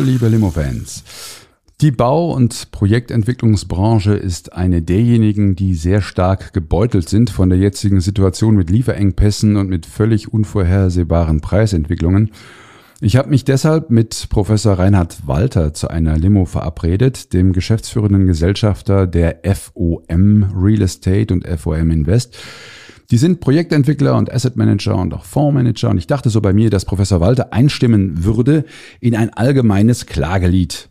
Liebe Limo-Fans. Die Bau- und Projektentwicklungsbranche ist eine derjenigen, die sehr stark gebeutelt sind von der jetzigen Situation mit Lieferengpässen und mit völlig unvorhersehbaren Preisentwicklungen. Ich habe mich deshalb mit Professor Reinhard Walter zu einer Limo verabredet, dem geschäftsführenden Gesellschafter der FOM Real Estate und FOM Invest. Die sind Projektentwickler und Asset Manager und auch Fondsmanager und ich dachte so bei mir, dass Professor Walter einstimmen würde in ein allgemeines Klagelied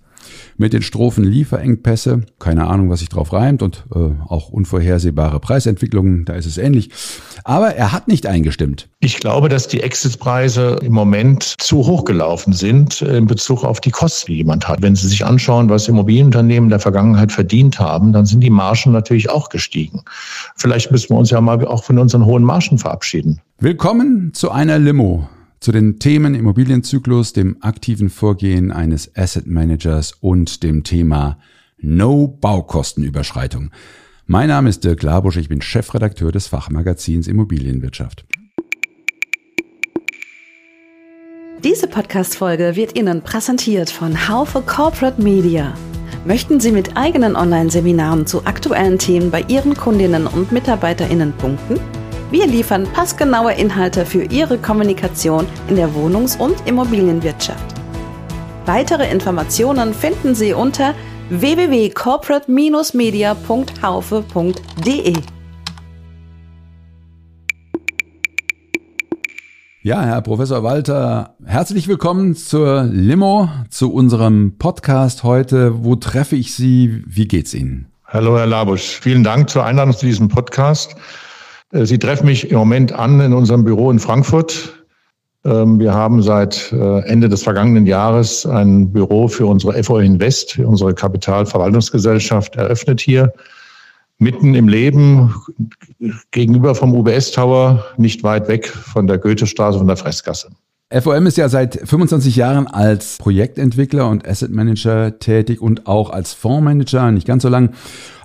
mit den Strophen Lieferengpässe, keine Ahnung, was sich drauf reimt und äh, auch unvorhersehbare Preisentwicklungen, da ist es ähnlich. Aber er hat nicht eingestimmt. Ich glaube, dass die Exitpreise im Moment zu hoch gelaufen sind in Bezug auf die Kosten, die jemand hat. Wenn Sie sich anschauen, was Immobilienunternehmen in der Vergangenheit verdient haben, dann sind die Margen natürlich auch gestiegen. Vielleicht müssen wir uns ja mal auch von unseren hohen Margen verabschieden. Willkommen zu einer Limo zu den Themen Immobilienzyklus, dem aktiven Vorgehen eines Asset Managers und dem Thema No Baukostenüberschreitung. Mein Name ist Dirk Labusch, ich bin Chefredakteur des Fachmagazins Immobilienwirtschaft. Diese Podcast-Folge wird Ihnen präsentiert von Haufe Corporate Media. Möchten Sie mit eigenen Online-Seminaren zu aktuellen Themen bei Ihren Kundinnen und MitarbeiterInnen punkten? Wir liefern passgenaue Inhalte für Ihre Kommunikation in der Wohnungs- und Immobilienwirtschaft. Weitere Informationen finden Sie unter www.corporate-media.haufe.de. Ja, Herr Professor Walter, herzlich willkommen zur Limo, zu unserem Podcast heute. Wo treffe ich Sie? Wie geht's Ihnen? Hallo, Herr Labusch. Vielen Dank zur Einladung zu diesem Podcast. Äh, Sie treffen mich im Moment an in unserem Büro in Frankfurt. Ähm, wir haben seit äh, Ende des vergangenen Jahres ein Büro für unsere FO Invest, unsere Kapitalverwaltungsgesellschaft eröffnet hier. Mitten im Leben, gegenüber vom UBS Tower, nicht weit weg von der Goethestraße, von der Fressgasse. FOM ist ja seit 25 Jahren als Projektentwickler und Asset Manager tätig und auch als Fondsmanager, nicht ganz so lang.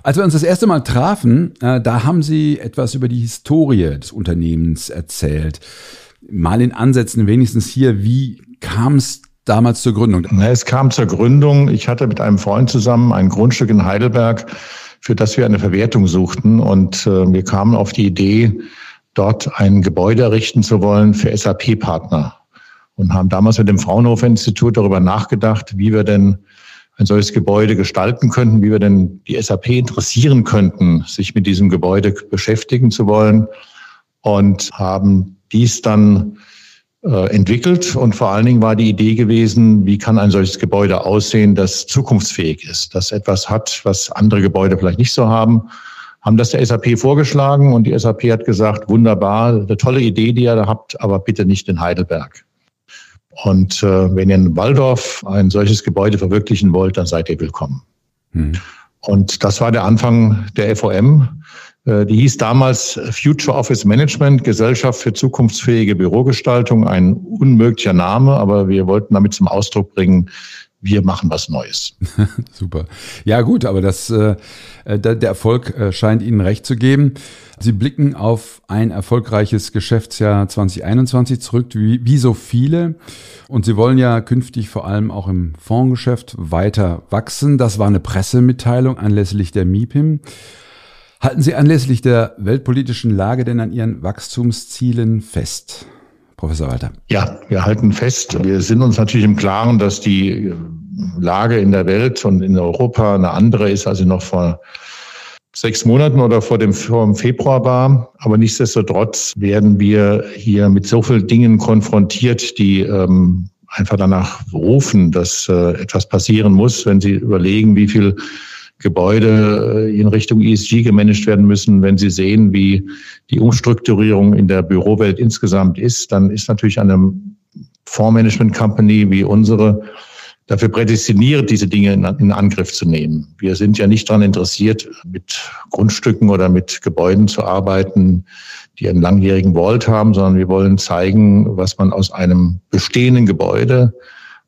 Als wir uns das erste Mal trafen, äh, da haben Sie etwas über die Historie des Unternehmens erzählt. Mal in Ansätzen wenigstens hier, wie kam es damals zur Gründung? Es kam zur Gründung. Ich hatte mit einem Freund zusammen ein Grundstück in Heidelberg, für das wir eine Verwertung suchten. Und äh, wir kamen auf die Idee, dort ein Gebäude errichten zu wollen für SAP-Partner. Und haben damals mit dem Fraunhofer Institut darüber nachgedacht, wie wir denn ein solches Gebäude gestalten könnten, wie wir denn die SAP interessieren könnten, sich mit diesem Gebäude beschäftigen zu wollen und haben dies dann äh, entwickelt. Und vor allen Dingen war die Idee gewesen, wie kann ein solches Gebäude aussehen, das zukunftsfähig ist, das etwas hat, was andere Gebäude vielleicht nicht so haben. Haben das der SAP vorgeschlagen und die SAP hat gesagt, wunderbar, eine tolle Idee, die ihr da habt, aber bitte nicht in Heidelberg. Und äh, wenn ihr in Waldorf ein solches Gebäude verwirklichen wollt, dann seid ihr willkommen. Hm. Und das war der Anfang der FOM. Äh, die hieß damals Future Office Management, Gesellschaft für zukunftsfähige Bürogestaltung. Ein unmöglicher Name, aber wir wollten damit zum Ausdruck bringen, wir machen was Neues. Super. Ja gut, aber das, äh, der Erfolg äh, scheint Ihnen recht zu geben. Sie blicken auf ein erfolgreiches Geschäftsjahr 2021 zurück, wie, wie so viele. Und Sie wollen ja künftig vor allem auch im Fondsgeschäft weiter wachsen. Das war eine Pressemitteilung anlässlich der MIPIM. Halten Sie anlässlich der weltpolitischen Lage denn an Ihren Wachstumszielen fest? Professor Walter. Ja, wir halten fest. Wir sind uns natürlich im Klaren, dass die Lage in der Welt und in Europa eine andere ist, als sie noch vor sechs Monaten oder vor dem, vor dem Februar war. Aber nichtsdestotrotz werden wir hier mit so vielen Dingen konfrontiert, die ähm, einfach danach rufen, dass äh, etwas passieren muss, wenn Sie überlegen, wie viel Gebäude äh, in Richtung ESG gemanagt werden müssen. Wenn Sie sehen, wie die Umstrukturierung in der Bürowelt insgesamt ist, dann ist natürlich eine Fondsmanagement Company wie unsere dafür prädestiniert, diese Dinge in, in, Angriff zu nehmen. Wir sind ja nicht daran interessiert, mit Grundstücken oder mit Gebäuden zu arbeiten, die einen langjährigen Vault haben, sondern wir wollen zeigen, was man aus einem bestehenden Gebäude,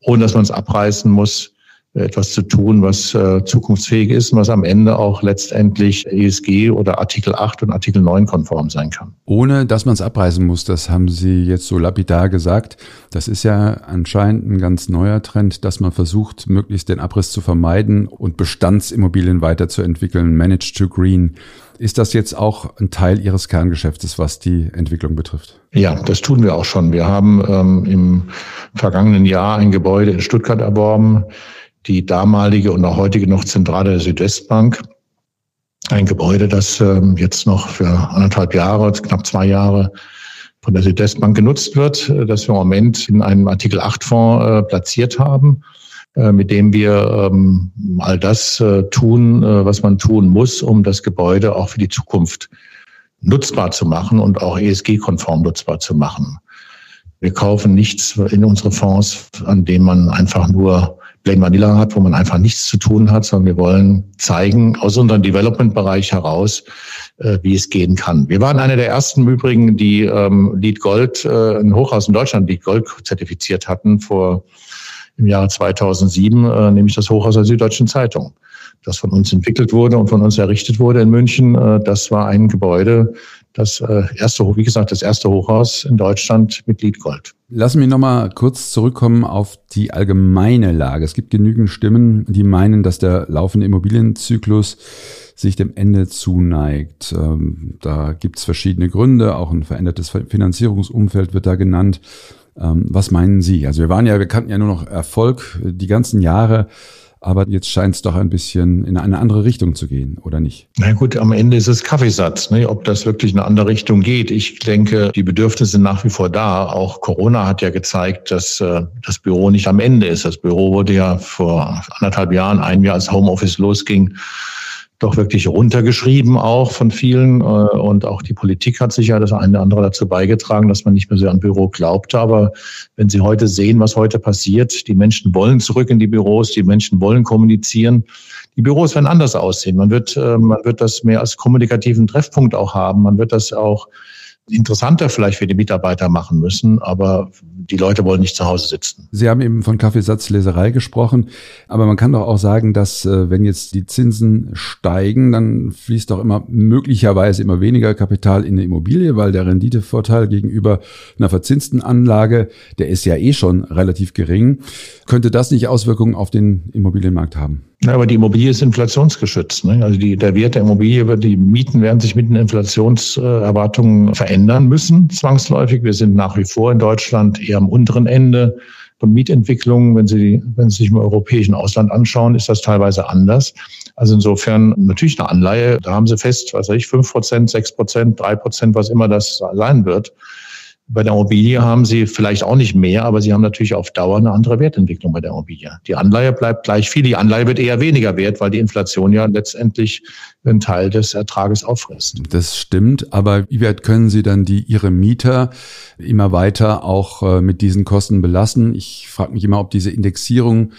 ohne dass man es abreißen muss, etwas zu tun, was äh, zukunftsfähig ist und was am Ende auch letztendlich ESG oder Artikel 8 und Artikel 9 konform sein kann. Ohne dass man es abreißen muss, das haben Sie jetzt so lapidar gesagt. Das ist ja anscheinend ein ganz neuer Trend, dass man versucht, möglichst den Abriss zu vermeiden und Bestandsimmobilien weiterzuentwickeln, Managed to Green. Ist das jetzt auch ein Teil Ihres Kerngeschäftes, was die Entwicklung betrifft? Ja, das tun wir auch schon. Wir haben ähm, im vergangenen Jahr ein Gebäude in Stuttgart erworben, die damalige und auch heutige noch Zentrale der Südwestbank. Ein Gebäude, das ähm, jetzt noch für anderthalb Jahre, knapp zwei Jahre von der Südwestbank genutzt wird, äh, das wir im Moment in einem Artikel 8 Fonds äh, platziert haben, äh, mit dem wir ähm, all das tun, was man tun muss, um das Gebäude auch für die Zukunft nutzbar zu machen und auch ESG-konform nutzbar zu machen. Wir kaufen nichts in unsere Fonds, an dem man einfach nur Plain Vanilla hat, wo man einfach nichts zu tun hat, sondern wir wollen zeigen aus unserem Development-Bereich heraus, äh, wie es gehen kann. Wir waren einer der ersten im Übrigen, die ähm, Lead Gold, äh, ein Hochhaus in Deutschland Lead Gold zertifiziert hatten vor im Jahre 2007, äh, nämlich das Hochhaus der Süddeutschen Zeitung das von uns entwickelt wurde und von uns errichtet wurde in München. Äh, das war ein Gebäude, das äh, erste, wie gesagt, das erste Hochhaus in Deutschland mit Liedgold. Lassen wir nochmal kurz zurückkommen auf die allgemeine Lage. Es gibt genügend Stimmen, die meinen, dass der laufende Immobilienzyklus sich dem Ende zuneigt. Ähm, da gibt es verschiedene Gründe, auch ein verändertes Finanzierungsumfeld wird da genannt. Ähm, was meinen Sie? Also wir waren ja, wir kannten ja nur noch Erfolg die ganzen Jahre. Aber jetzt scheint es doch ein bisschen in eine andere Richtung zu gehen, oder nicht? Na gut, am Ende ist es Kaffeesatz, ne? ob das wirklich in eine andere Richtung geht. Ich denke, die Bedürfnisse sind nach wie vor da. Auch Corona hat ja gezeigt, dass äh, das Büro nicht am Ende ist. Das Büro wurde ja vor anderthalb Jahren, ein Jahr als Homeoffice losging, doch wirklich runtergeschrieben auch von vielen. Äh, und auch die Politik hat sich ja das eine oder andere dazu beigetragen, dass man nicht mehr so an Büro glaubte. Aber wenn Sie heute sehen, was heute passiert, die Menschen wollen zurück in die Büros, die Menschen wollen kommunizieren. Die Büros werden anders aussehen. Man wird, äh, man wird das mehr als kommunikativen Treffpunkt auch haben. Man wird das auch interessanter vielleicht für die Mitarbeiter machen müssen, aber die Leute wollen nicht zu Hause sitzen. Sie haben eben von Kaffeesatzleserei gesprochen, aber man kann doch auch sagen, dass äh, wenn jetzt die Zinsen steigen, dann fließt doch immer möglicherweise immer weniger Kapital in eine Immobilie, weil der Renditevorteil gegenüber einer verzinsten Anlage, der ist ja eh schon relativ gering. Könnte das nicht Auswirkungen auf den Immobilienmarkt haben? Ja, aber die Immobilie ist inflationsgeschützt. Ne? Also die, der Wert der Immobilie, die Mieten werden sich mit den Inflationserwartungen verändern müssen, zwangsläufig. Wir sind nach wie vor in Deutschland eher am unteren Ende von Mietentwicklungen. Wenn Sie, wenn Sie sich im europäischen Ausland anschauen, ist das teilweise anders. Also insofern natürlich eine Anleihe, da haben Sie fest, was weiß ich, fünf Prozent, sechs Prozent, drei Prozent, was immer das sein wird. Bei der Immobilie haben Sie vielleicht auch nicht mehr, aber Sie haben natürlich auf Dauer eine andere Wertentwicklung bei der Immobilie. Die Anleihe bleibt gleich viel. Die Anleihe wird eher weniger wert, weil die Inflation ja letztendlich einen Teil des Ertrages auffrisst. Das stimmt, aber wie weit können Sie dann die Ihre Mieter immer weiter auch äh, mit diesen Kosten belassen? Ich frage mich immer, ob diese Indexierung,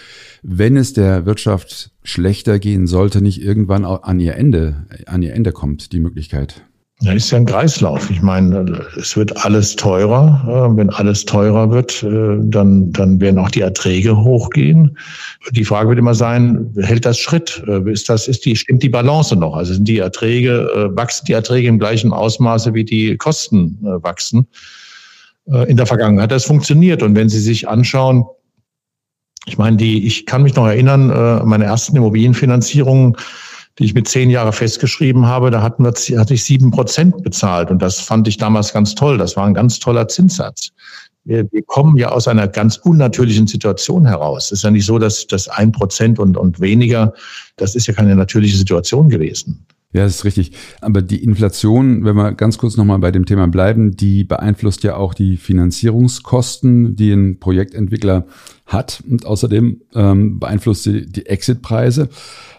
wenn es der Wirtschaft schlechter gehen sollte, nicht irgendwann an ihr Ende, an ihr Ende kommt, die Möglichkeit. Ja, ist ja ein Kreislauf. Ich meine, es wird alles teurer. Wenn alles teurer wird, äh, dann, dann werden auch die Erträge hochgehen. Die Frage wird immer sein, hält das Schritt? Äh, ist das, ist die, stimmt die Balance noch? Also sind die Erträge, äh, wachsen die Erträge im gleichen Ausmaße, wie die Kosten wachsen? In der Vergangenheit hat das funktioniert. Und wenn Sie sich anschauen, ich meine, die, ich kann mich noch erinnern, meine ersten Immobilienfinanzierungen, die ich mit zehn Jahre festgeschrieben habe, da hatten wir, hatte ich sieben Prozent bezahlt. Und das fand ich damals ganz toll. Das war ein ganz toller Zinssatz. Wir, wir kommen ja aus einer ganz unnatürlichen Situation heraus. Es ist ja nicht so, dass das ein Prozent und, und weniger, das ist ja keine natürliche Situation gewesen. Ja, das ist richtig. Aber die Inflation, wenn wir ganz kurz nochmal bei dem Thema bleiben, die beeinflusst ja auch die Finanzierungskosten, die ein Projektentwickler hat. Und außerdem ähm, beeinflusst sie die Exitpreise.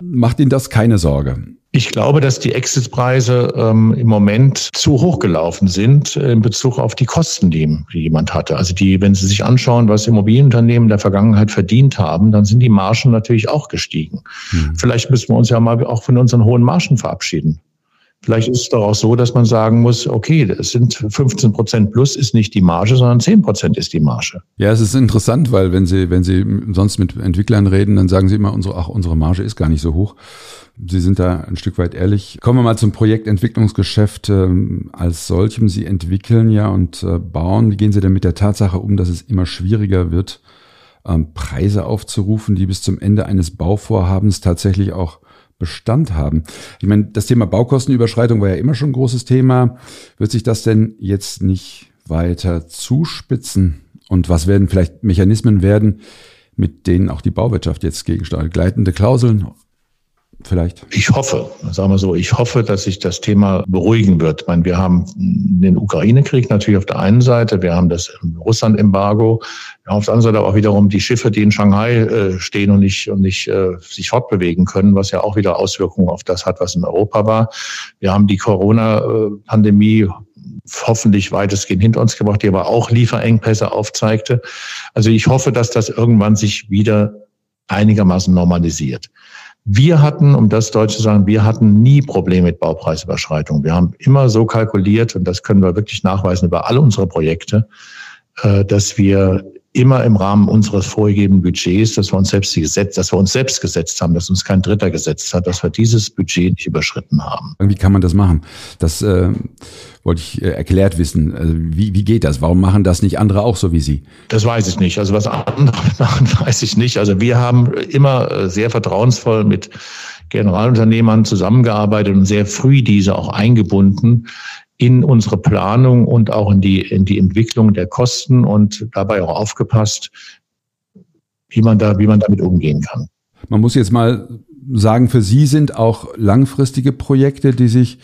Macht Ihnen das keine Sorge? Ich glaube, dass die Exitpreise ähm, im Moment zu hoch gelaufen sind in Bezug auf die Kosten, die, die jemand hatte. Also die, wenn Sie sich anschauen, was Immobilienunternehmen in der Vergangenheit verdient haben, dann sind die Margen natürlich auch gestiegen. Mhm. Vielleicht müssen wir uns ja mal auch von unseren hohen Margen verabschieden. Vielleicht ist es doch auch so, dass man sagen muss, okay, es sind 15 Prozent plus ist nicht die Marge, sondern 10 Prozent ist die Marge. Ja, es ist interessant, weil wenn Sie, wenn Sie sonst mit Entwicklern reden, dann sagen sie immer, unsere, ach, unsere Marge ist gar nicht so hoch. Sie sind da ein Stück weit ehrlich. Kommen wir mal zum Projektentwicklungsgeschäft ähm, als solchem. Sie entwickeln ja und äh, bauen. Wie gehen Sie denn mit der Tatsache um, dass es immer schwieriger wird, ähm, Preise aufzurufen, die bis zum Ende eines Bauvorhabens tatsächlich auch Bestand haben. Ich meine, das Thema Baukostenüberschreitung war ja immer schon ein großes Thema. Wird sich das denn jetzt nicht weiter zuspitzen? Und was werden vielleicht Mechanismen werden, mit denen auch die Bauwirtschaft jetzt gegensteuert? Gleitende Klauseln, vielleicht? Ich hoffe, sagen wir so, ich hoffe, dass sich das Thema beruhigen wird. Ich meine, wir haben den Ukraine-Krieg natürlich auf der einen Seite, wir haben das Russland-Embargo, auf der anderen Seite auch wiederum die Schiffe, die in Shanghai äh, stehen und nicht, und nicht äh, sich fortbewegen können, was ja auch wieder Auswirkungen auf das hat, was in Europa war. Wir haben die Corona-Pandemie hoffentlich weitestgehend hinter uns gebracht, die aber auch Lieferengpässe aufzeigte. Also ich hoffe, dass das irgendwann sich wieder einigermaßen normalisiert. Wir hatten, um das deutsch zu sagen, wir hatten nie Probleme mit Baupreisüberschreitungen. Wir haben immer so kalkuliert, und das können wir wirklich nachweisen über alle unsere Projekte, äh, dass wir immer im Rahmen unseres vorgegebenen Budgets, dass wir uns selbst die Gesetz, dass wir uns selbst gesetzt haben, dass uns kein Dritter gesetzt hat, dass wir dieses Budget nicht überschritten haben. Wie kann man das machen? Das äh, wollte ich äh, erklärt wissen. Also wie, wie geht das? Warum machen das nicht andere auch so wie Sie? Das weiß ich nicht. Also was andere machen, weiß ich nicht. Also wir haben immer äh, sehr vertrauensvoll mit Generalunternehmern zusammengearbeitet und sehr früh diese auch eingebunden in unsere Planung und auch in die, in die Entwicklung der Kosten und dabei auch aufgepasst, wie man da, wie man damit umgehen kann. Man muss jetzt mal sagen, für Sie sind auch langfristige Projekte, die sich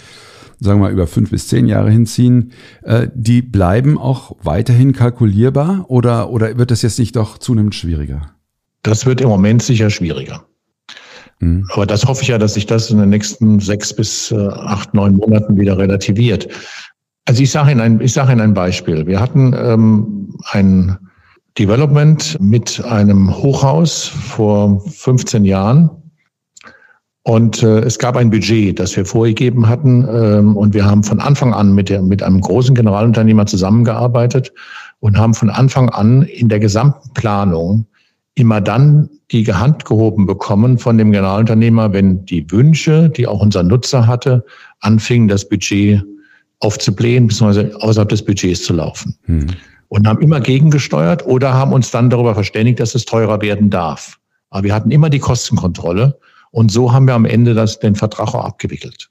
sagen wir mal über fünf bis zehn Jahre hinziehen, äh, die bleiben auch weiterhin kalkulierbar oder, oder wird das jetzt nicht doch zunehmend schwieriger? Das wird im Moment sicher schwieriger. Mhm. Aber das hoffe ich ja, dass sich das in den nächsten sechs bis äh, acht, neun Monaten wieder relativiert. Also ich sage Ihnen ein, ich sage Ihnen ein Beispiel. Wir hatten ähm, ein Development mit einem Hochhaus vor 15 Jahren. Und äh, es gab ein Budget, das wir vorgegeben hatten. Ähm, und wir haben von Anfang an mit, der, mit einem großen Generalunternehmer zusammengearbeitet und haben von Anfang an in der gesamten Planung immer dann die Hand gehoben bekommen von dem Generalunternehmer, wenn die Wünsche, die auch unser Nutzer hatte, anfingen, das Budget aufzublähen, beziehungsweise außerhalb des Budgets zu laufen. Hm. Und haben immer gegengesteuert oder haben uns dann darüber verständigt, dass es teurer werden darf. Aber wir hatten immer die Kostenkontrolle und so haben wir am Ende das, den Vertrag auch abgewickelt.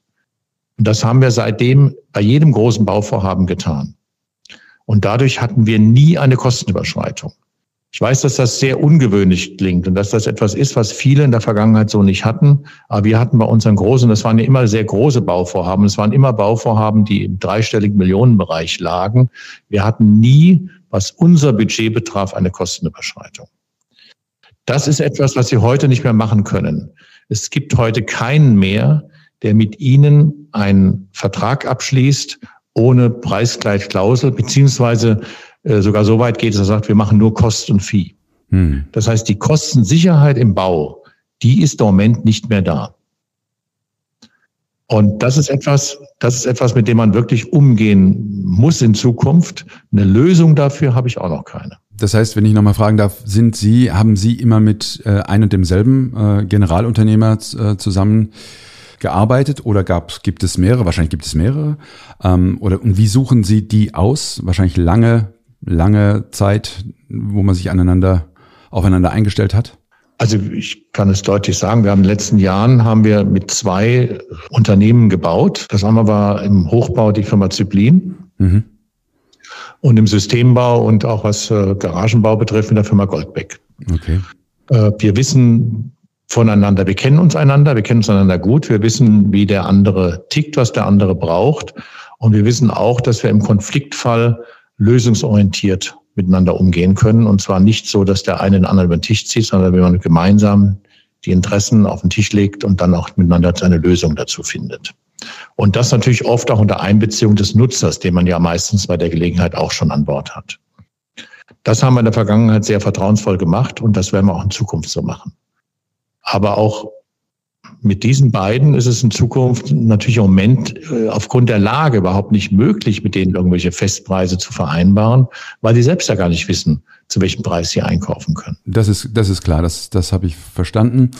Und das haben wir seitdem bei jedem großen Bauvorhaben getan. Und dadurch hatten wir nie eine Kostenüberschreitung. Ich weiß, dass das sehr ungewöhnlich klingt und dass das etwas ist, was viele in der Vergangenheit so nicht hatten. Aber wir hatten bei unseren großen, das waren ja immer sehr große Bauvorhaben. Es waren immer Bauvorhaben, die im dreistelligen Millionenbereich lagen. Wir hatten nie, was unser Budget betraf, eine Kostenüberschreitung. Das ist etwas, was Sie heute nicht mehr machen können. Es gibt heute keinen mehr, der mit Ihnen einen Vertrag abschließt ohne Preisgleichklausel, beziehungsweise sogar so weit geht, dass er sagt, wir machen nur Kost und Vieh. Hm. Das heißt, die Kostensicherheit im Bau, die ist im Moment nicht mehr da. Und das ist etwas, das ist etwas, mit dem man wirklich umgehen muss in Zukunft. Eine Lösung dafür habe ich auch noch keine. Das heißt, wenn ich nochmal fragen darf, sind Sie, haben Sie immer mit äh, einem und demselben äh, Generalunternehmer äh, zusammen gearbeitet oder gab, gibt es mehrere? Wahrscheinlich gibt es mehrere. Ähm, oder und wie suchen Sie die aus? Wahrscheinlich lange lange Zeit, wo man sich aneinander, aufeinander eingestellt hat? Also ich kann es deutlich sagen, wir haben in den letzten Jahren haben wir mit zwei Unternehmen gebaut. Das eine war im Hochbau die Firma Zyplin mhm. und im Systembau und auch was äh, Garagenbau betrifft in der Firma Goldbeck. Okay. Äh, wir wissen voneinander, wir kennen uns einander, wir kennen uns einander gut, wir wissen, wie der andere tickt, was der andere braucht und wir wissen auch, dass wir im Konfliktfall lösungsorientiert miteinander umgehen können. Und zwar nicht so, dass der eine den anderen über den Tisch zieht, sondern wenn man gemeinsam die Interessen auf den Tisch legt und dann auch miteinander eine Lösung dazu findet. Und das natürlich oft auch unter Einbeziehung des Nutzers, den man ja meistens bei der Gelegenheit auch schon an Bord hat. Das haben wir in der Vergangenheit sehr vertrauensvoll gemacht und das werden wir auch in Zukunft so machen. Aber auch mit diesen beiden ist es in Zukunft natürlich im Moment äh, aufgrund der Lage überhaupt nicht möglich, mit denen irgendwelche Festpreise zu vereinbaren, weil die selbst ja gar nicht wissen, zu welchem Preis sie einkaufen können. Das ist, das ist klar, das, das habe ich verstanden.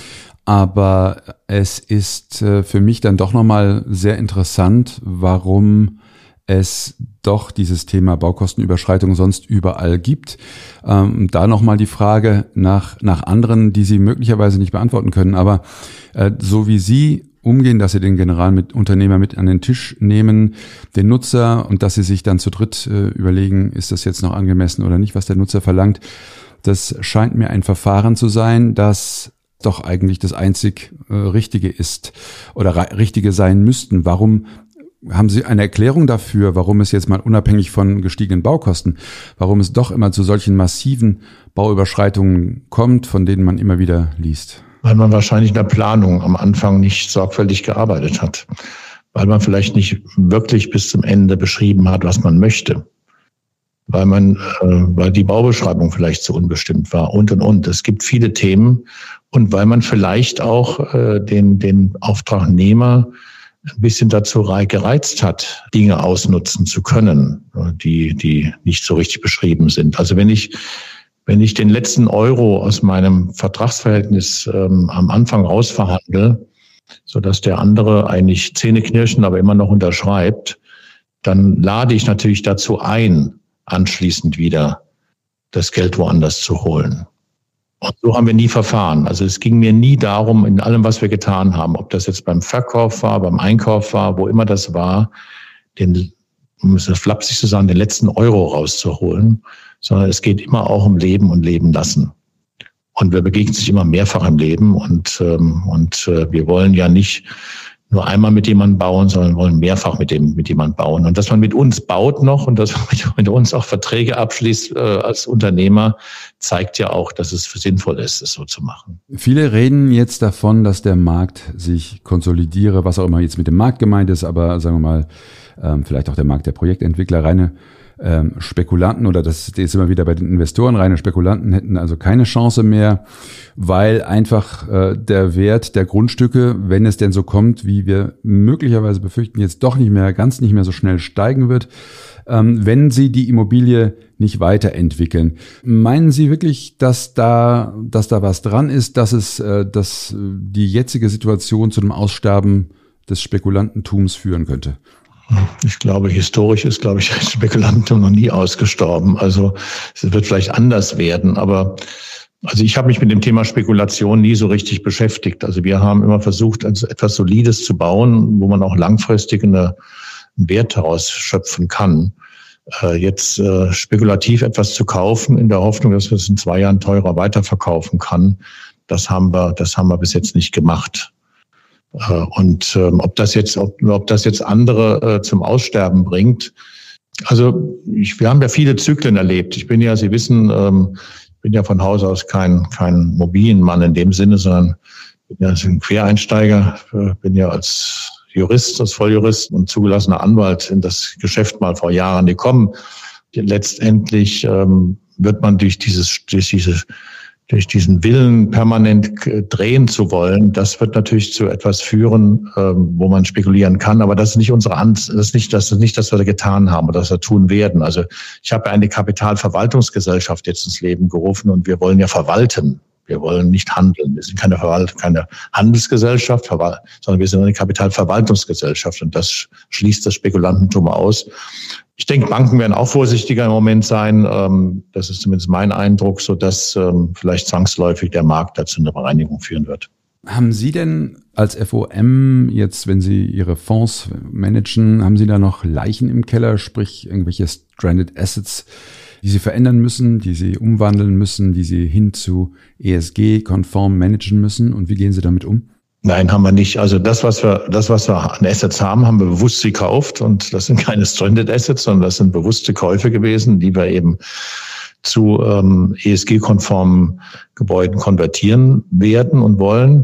Aber es ist äh, für mich dann doch nochmal sehr interessant, warum es doch dieses Thema Baukostenüberschreitung sonst überall gibt. Ähm, da nochmal die Frage nach, nach anderen, die Sie möglicherweise nicht beantworten können. Aber äh, so wie Sie umgehen, dass Sie den Generalunternehmer mit an den Tisch nehmen, den Nutzer und dass Sie sich dann zu dritt äh, überlegen, ist das jetzt noch angemessen oder nicht, was der Nutzer verlangt. Das scheint mir ein Verfahren zu sein, das doch eigentlich das einzig äh, Richtige ist oder Richtige sein müssten. Warum haben Sie eine Erklärung dafür, warum es jetzt mal unabhängig von gestiegenen Baukosten, warum es doch immer zu solchen massiven Bauüberschreitungen kommt, von denen man immer wieder liest? Weil man wahrscheinlich in der Planung am Anfang nicht sorgfältig gearbeitet hat. Weil man vielleicht nicht wirklich bis zum Ende beschrieben hat, was man möchte. Weil man, äh, weil die Baubeschreibung vielleicht zu unbestimmt war und und und. Es gibt viele Themen und weil man vielleicht auch äh, den, den Auftragnehmer ein bisschen dazu gereizt hat, Dinge ausnutzen zu können, die, die nicht so richtig beschrieben sind. Also wenn ich, wenn ich den letzten Euro aus meinem Vertragsverhältnis ähm, am Anfang rausverhandle, so dass der andere eigentlich Zähne knirschen, aber immer noch unterschreibt, dann lade ich natürlich dazu ein, anschließend wieder das Geld woanders zu holen. Und so haben wir nie verfahren. Also es ging mir nie darum, in allem, was wir getan haben, ob das jetzt beim Verkauf war, beim Einkauf war, wo immer das war, den, um es flapsig zu sagen, den letzten Euro rauszuholen, sondern es geht immer auch um Leben und Leben lassen. Und wir begegnen sich immer mehrfach im Leben und, ähm, und äh, wir wollen ja nicht nur einmal mit jemandem bauen, sondern wollen mehrfach mit dem mit jemandem bauen. Und dass man mit uns baut noch und dass man mit, mit uns auch Verträge abschließt äh, als Unternehmer, zeigt ja auch, dass es sinnvoll ist, es so zu machen. Viele reden jetzt davon, dass der Markt sich konsolidiere, was auch immer jetzt mit dem Markt gemeint ist, aber sagen wir mal, ähm, vielleicht auch der Markt der Projektentwickler, reine ähm, Spekulanten oder das ist immer wieder bei den Investoren, reine Spekulanten hätten also keine Chance mehr, weil einfach äh, der Wert der Grundstücke, wenn es denn so kommt, wie wir möglicherweise befürchten, jetzt doch nicht mehr, ganz nicht mehr so schnell steigen wird, ähm, wenn sie die Immobilie nicht weiterentwickeln. Meinen Sie wirklich, dass da, dass da was dran ist, dass es, äh, dass die jetzige Situation zu einem Aussterben des Spekulantentums führen könnte? Ich glaube, historisch ist, glaube ich, Spekulantentum noch nie ausgestorben. Also es wird vielleicht anders werden, aber also ich habe mich mit dem Thema Spekulation nie so richtig beschäftigt. Also wir haben immer versucht, also etwas Solides zu bauen, wo man auch langfristig eine, einen Wert daraus schöpfen kann. Äh, jetzt äh, spekulativ etwas zu kaufen, in der Hoffnung, dass wir es in zwei Jahren teurer weiterverkaufen kann, das haben wir, das haben wir bis jetzt nicht gemacht. Äh, und ähm, ob das jetzt, ob, ob das jetzt andere äh, zum Aussterben bringt. Also ich, wir haben ja viele Zyklen erlebt. Ich bin ja, Sie wissen, ähm, bin ja von Haus aus kein, kein Mobilienmann in dem Sinne, sondern bin ja ein Quereinsteiger, äh, bin ja als Jurist, als Volljurist und zugelassener Anwalt in das Geschäft mal vor Jahren gekommen. Letztendlich ähm, wird man durch dieses, durch diese durch diesen Willen permanent drehen zu wollen, das wird natürlich zu etwas führen, ähm, wo man spekulieren kann. Aber das ist nicht unsere Hand, das ist nicht, das ist nicht, dass wir getan haben oder dass wir tun werden. Also ich habe eine Kapitalverwaltungsgesellschaft jetzt ins Leben gerufen und wir wollen ja verwalten. Wir wollen nicht handeln. Wir sind keine, Verwalt keine Handelsgesellschaft, sondern wir sind eine Kapitalverwaltungsgesellschaft. Und das schließt das Spekulantentum aus. Ich denke, Banken werden auch vorsichtiger im Moment sein. Ähm, das ist zumindest mein Eindruck, so dass ähm, vielleicht zwangsläufig der Markt dazu eine Bereinigung führen wird. Haben Sie denn als FOM jetzt, wenn Sie Ihre Fonds managen, haben Sie da noch Leichen im Keller, sprich irgendwelche Stranded Assets, die Sie verändern müssen, die Sie umwandeln müssen, die Sie hin zu ESG-konform managen müssen? Und wie gehen Sie damit um? Nein, haben wir nicht. Also das, was wir, das, was wir an Assets haben, haben wir bewusst gekauft und das sind keine Stranded Assets, sondern das sind bewusste Käufe gewesen, die wir eben zu ähm, ESG-konformen Gebäuden konvertieren werden und wollen.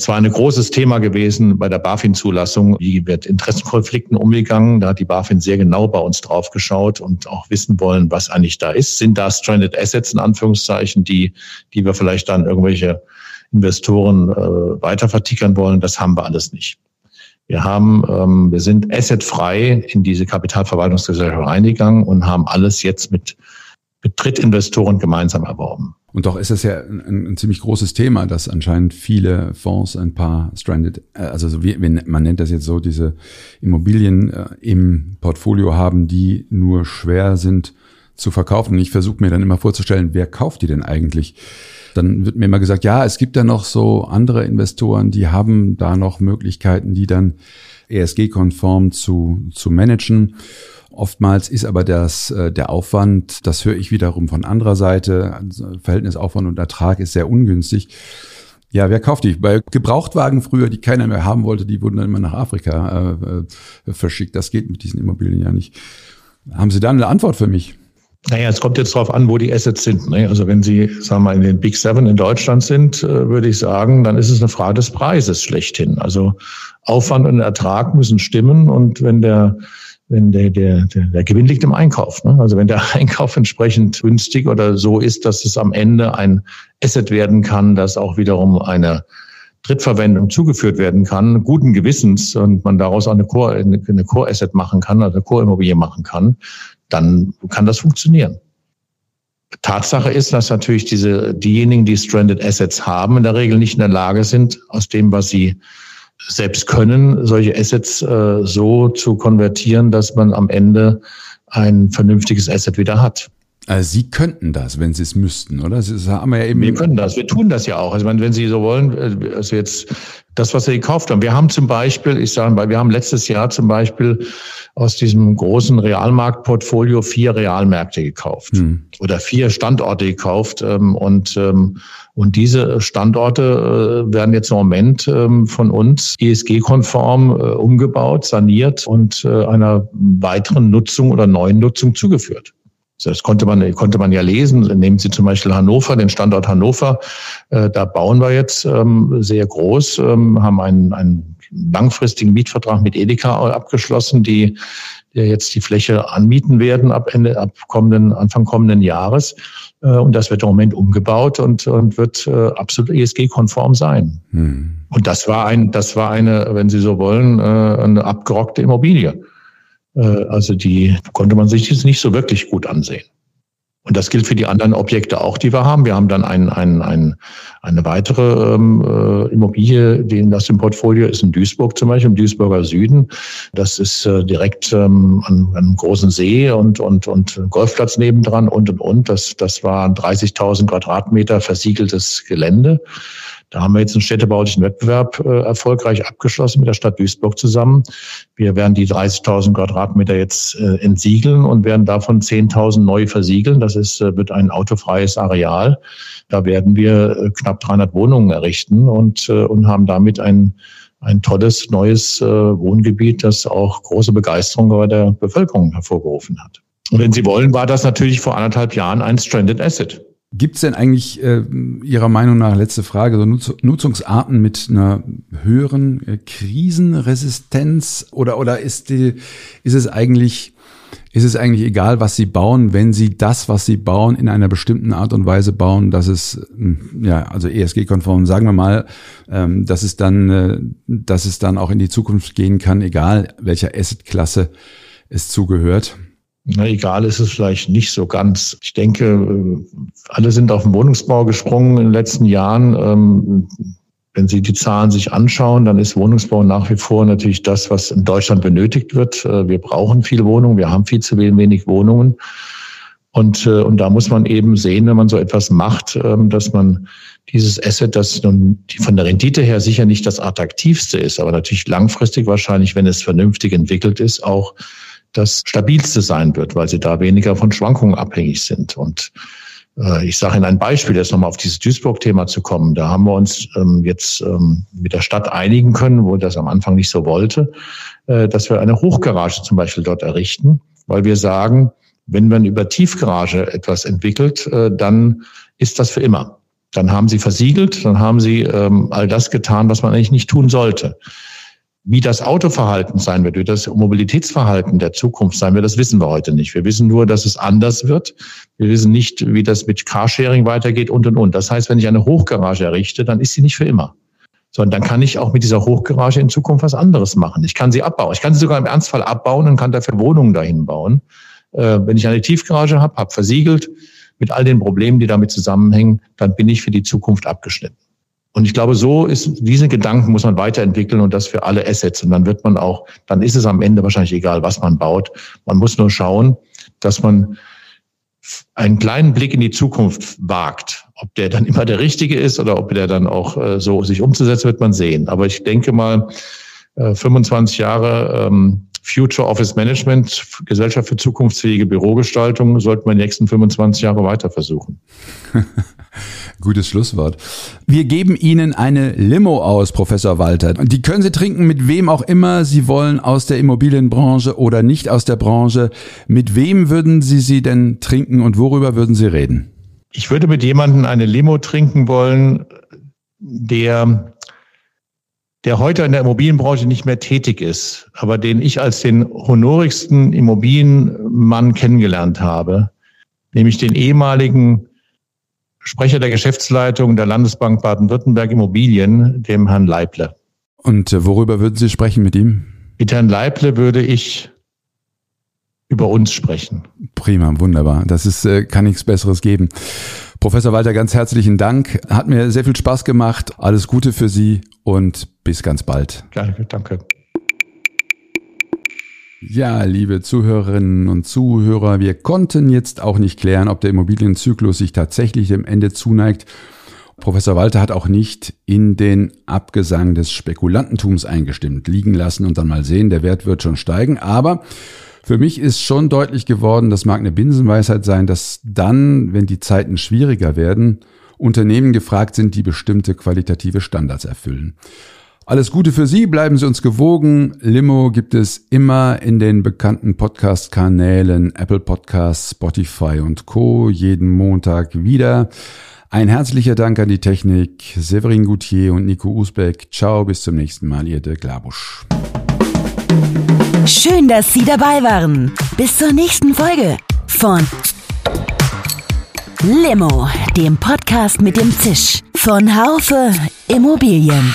Es war ein großes Thema gewesen bei der BaFin-Zulassung. Wie wird Interessenkonflikten umgegangen? Da hat die BaFin sehr genau bei uns drauf geschaut und auch wissen wollen, was eigentlich da ist. Sind da Stranded Assets in Anführungszeichen, die, die wir vielleicht dann irgendwelche Investoren äh, weiter vertickern wollen? Das haben wir alles nicht. Wir haben, ähm, wir sind assetfrei in diese Kapitalverwaltungsgesellschaft reingegangen und haben alles jetzt mit, mit Drittinvestoren gemeinsam erworben. Und doch ist es ja ein, ein, ziemlich großes Thema, dass anscheinend viele Fonds ein paar stranded, äh, also so wie, man nennt das jetzt so, diese Immobilien äh, im Portfolio haben, die nur schwer sind zu verkaufen. Und ich versuche mir dann immer vorzustellen, wer kauft die denn eigentlich? Dann wird mir immer gesagt, ja, es gibt da noch so andere Investoren, die haben da noch Möglichkeiten, die dann ESG-konform zu, zu managen. Oftmals ist aber das, äh, der Aufwand, das höre ich wiederum von anderer Seite, also Verhältnis Aufwand und Ertrag ist sehr ungünstig. Ja, wer kauft die? Bei Gebrauchtwagen früher, die keiner mehr haben wollte, die wurden dann immer nach Afrika äh, äh, verschickt. Das geht mit diesen Immobilien ja nicht. Haben Sie da eine Antwort für mich? Naja, es kommt jetzt darauf an, wo die Assets sind. Ne? Also wenn Sie, sagen wir mal, in den Big Seven in Deutschland sind, äh, würde ich sagen, dann ist es eine Frage des Preises schlechthin. Also Aufwand und Ertrag müssen stimmen und wenn der wenn der, der, der, der Gewinn liegt im Einkauf. Ne? Also wenn der Einkauf entsprechend günstig oder so ist, dass es am Ende ein Asset werden kann, das auch wiederum eine Drittverwendung zugeführt werden kann, guten Gewissens und man daraus auch eine Core, eine Core Asset machen kann, also eine Core Immobilie machen kann, dann kann das funktionieren. Tatsache ist, dass natürlich diese, diejenigen, die Stranded Assets haben, in der Regel nicht in der Lage sind, aus dem, was sie selbst können, solche Assets äh, so zu konvertieren, dass man am Ende ein vernünftiges Asset wieder hat. Also Sie könnten das, wenn Sie es müssten, oder? Das haben wir ja eben. Wir können das. Wir tun das ja auch. Also wenn Sie so wollen, äh, also jetzt das, was Sie gekauft haben. Wir haben zum Beispiel, ich sage mal, wir haben letztes Jahr zum Beispiel aus diesem großen Realmarktportfolio vier Realmärkte gekauft hm. oder vier Standorte gekauft ähm, und ähm, und diese Standorte äh, werden jetzt im Moment ähm, von uns ESG-konform äh, umgebaut, saniert und einer weiteren Nutzung oder neuen Nutzung zugeführt. Das konnte man, konnte man ja lesen. Nehmen Sie zum Beispiel Hannover, den Standort Hannover. Äh, da bauen wir jetzt ähm, sehr groß, ähm, haben einen, einen langfristigen Mietvertrag mit Edeka abgeschlossen, die, die jetzt die Fläche anmieten werden ab Ende, ab kommenden, Anfang kommenden Jahres. Äh, und das wird im Moment umgebaut und, und wird äh, absolut ESG-konform sein. Hm. Und das war ein, das war eine, wenn Sie so wollen, eine abgerockte Immobilie. Äh, also die konnte man sich jetzt nicht so wirklich gut ansehen. Und das gilt für die anderen Objekte auch, die wir haben. Wir haben dann ein, ein, ein, eine weitere ähm, äh, Immobilie, die das im Portfolio ist in Duisburg zum Beispiel, im Duisburger Süden. Das ist äh, direkt ähm, an, an einem großen See und, und, und Golfplatz nebendran und, und, und. Das, das war 30.000 Quadratmeter versiegeltes Gelände. Da haben wir jetzt einen städtebaulichen Wettbewerb äh, erfolgreich abgeschlossen mit der Stadt Duisburg zusammen. Wir werden die 30.000 Quadratmeter jetzt äh, entsiegeln und werden davon 10.000 neu versiegeln. Das ist, äh, wird ein autofreies Areal. Da werden wir äh, knapp 300 Wohnungen errichten und, äh, und haben damit ein, ein tolles neues äh, Wohngebiet, das auch große Begeisterung bei der Bevölkerung hervorgerufen hat. Und wenn Sie wollen, war das natürlich vor anderthalb Jahren ein Stranded Asset. Gibt es denn eigentlich äh, Ihrer Meinung nach, letzte Frage, so Nutz Nutzungsarten mit einer höheren äh, Krisenresistenz oder, oder ist, die, ist es eigentlich ist es eigentlich egal, was sie bauen, wenn sie das, was sie bauen, in einer bestimmten Art und Weise bauen, dass es, hm, ja, also ESG-konform, sagen wir mal, ähm, dass es dann, äh, dass es dann auch in die Zukunft gehen kann, egal welcher Asset-Klasse es zugehört? Na, egal ist es vielleicht nicht so ganz. Ich denke, äh, alle sind auf den Wohnungsbau gesprungen in den letzten Jahren. Ähm, wenn Sie die Zahlen sich anschauen, dann ist Wohnungsbau nach wie vor natürlich das, was in Deutschland benötigt wird. Äh, wir brauchen viel Wohnungen, wir haben viel zu wenig Wohnungen. Und, äh, und da muss man eben sehen, wenn man so etwas macht, ähm, dass man dieses Asset, das nun von der Rendite her sicher nicht das attraktivste ist, aber natürlich langfristig wahrscheinlich, wenn es vernünftig entwickelt ist, auch das stabilste sein wird, weil sie da weniger von Schwankungen abhängig sind. Und äh, ich sage Ihnen ein Beispiel, jetzt nochmal auf dieses Duisburg-Thema zu kommen. Da haben wir uns ähm, jetzt ähm, mit der Stadt einigen können, wo das am Anfang nicht so wollte, äh, dass wir eine Hochgarage zum Beispiel dort errichten, weil wir sagen, Wenn man über Tiefgarage etwas entwickelt, äh, dann ist das für immer. Dann haben sie versiegelt, dann haben sie ähm, all das getan, was man eigentlich nicht tun sollte. Wie das Autoverhalten sein wird, wie das Mobilitätsverhalten der Zukunft sein wird, das wissen wir heute nicht. Wir wissen nur, dass es anders wird. Wir wissen nicht, wie das mit Carsharing weitergeht und, und, und. Das heißt, wenn ich eine Hochgarage errichte, dann ist sie nicht für immer. Sondern dann kann ich auch mit dieser Hochgarage in Zukunft was anderes machen. Ich kann sie abbauen. Ich kann sie sogar im Ernstfall abbauen und kann dafür Wohnungen dahin bauen. Äh, wenn ich eine Tiefgarage habe, habe versiegelt, mit all den Problemen, die damit zusammenhängen, dann bin ich für die Zukunft abgeschnitten. Und ich glaube, so ist, diese Gedanken muss man weiterentwickeln und das für alle Assets. Und dann wird man auch, dann ist es am Ende wahrscheinlich egal, was man baut. Man muss nur schauen, dass man einen kleinen Blick in die Zukunft wagt. Ob der dann immer der richtige ist oder ob der dann auch äh, so sich umzusetzen, wird man sehen. Aber ich denke mal, äh, 25 Jahre ähm, Future Office Management, Gesellschaft für zukunftsfähige Bürogestaltung, sollten wir die nächsten 25 Jahre weiter versuchen. Gutes Schlusswort. Wir geben Ihnen eine Limo aus, Professor Walter. Die können Sie trinken mit wem auch immer Sie wollen aus der Immobilienbranche oder nicht aus der Branche. Mit wem würden Sie sie denn trinken und worüber würden Sie reden? Ich würde mit jemandem eine Limo trinken wollen, der der heute in der Immobilienbranche nicht mehr tätig ist, aber den ich als den honorigsten Immobilienmann kennengelernt habe, nämlich den ehemaligen Sprecher der Geschäftsleitung der Landesbank Baden-Württemberg Immobilien, dem Herrn Leible. Und äh, worüber würden Sie sprechen mit ihm? Mit Herrn Leible würde ich über uns sprechen. Prima, wunderbar. Das ist, äh, kann nichts Besseres geben. Professor Walter, ganz herzlichen Dank. Hat mir sehr viel Spaß gemacht. Alles Gute für Sie und bis ganz bald. Danke, danke. Ja, liebe Zuhörerinnen und Zuhörer, wir konnten jetzt auch nicht klären, ob der Immobilienzyklus sich tatsächlich dem Ende zuneigt. Professor Walter hat auch nicht in den Abgesang des Spekulantentums eingestimmt, liegen lassen und dann mal sehen, der Wert wird schon steigen. Aber für mich ist schon deutlich geworden, das mag eine Binsenweisheit sein, dass dann, wenn die Zeiten schwieriger werden, Unternehmen gefragt sind, die bestimmte qualitative Standards erfüllen. Alles Gute für Sie, bleiben Sie uns gewogen. Limo gibt es immer in den bekannten Podcast-Kanälen Apple Podcasts, Spotify und Co. jeden Montag wieder. Ein herzlicher Dank an die Technik, Severin Goutier und Nico Usbeck. Ciao, bis zum nächsten Mal, ihr Dirk Labusch. Schön, dass Sie dabei waren. Bis zur nächsten Folge von Limo, dem Podcast mit dem Zisch von Haufe Immobilien.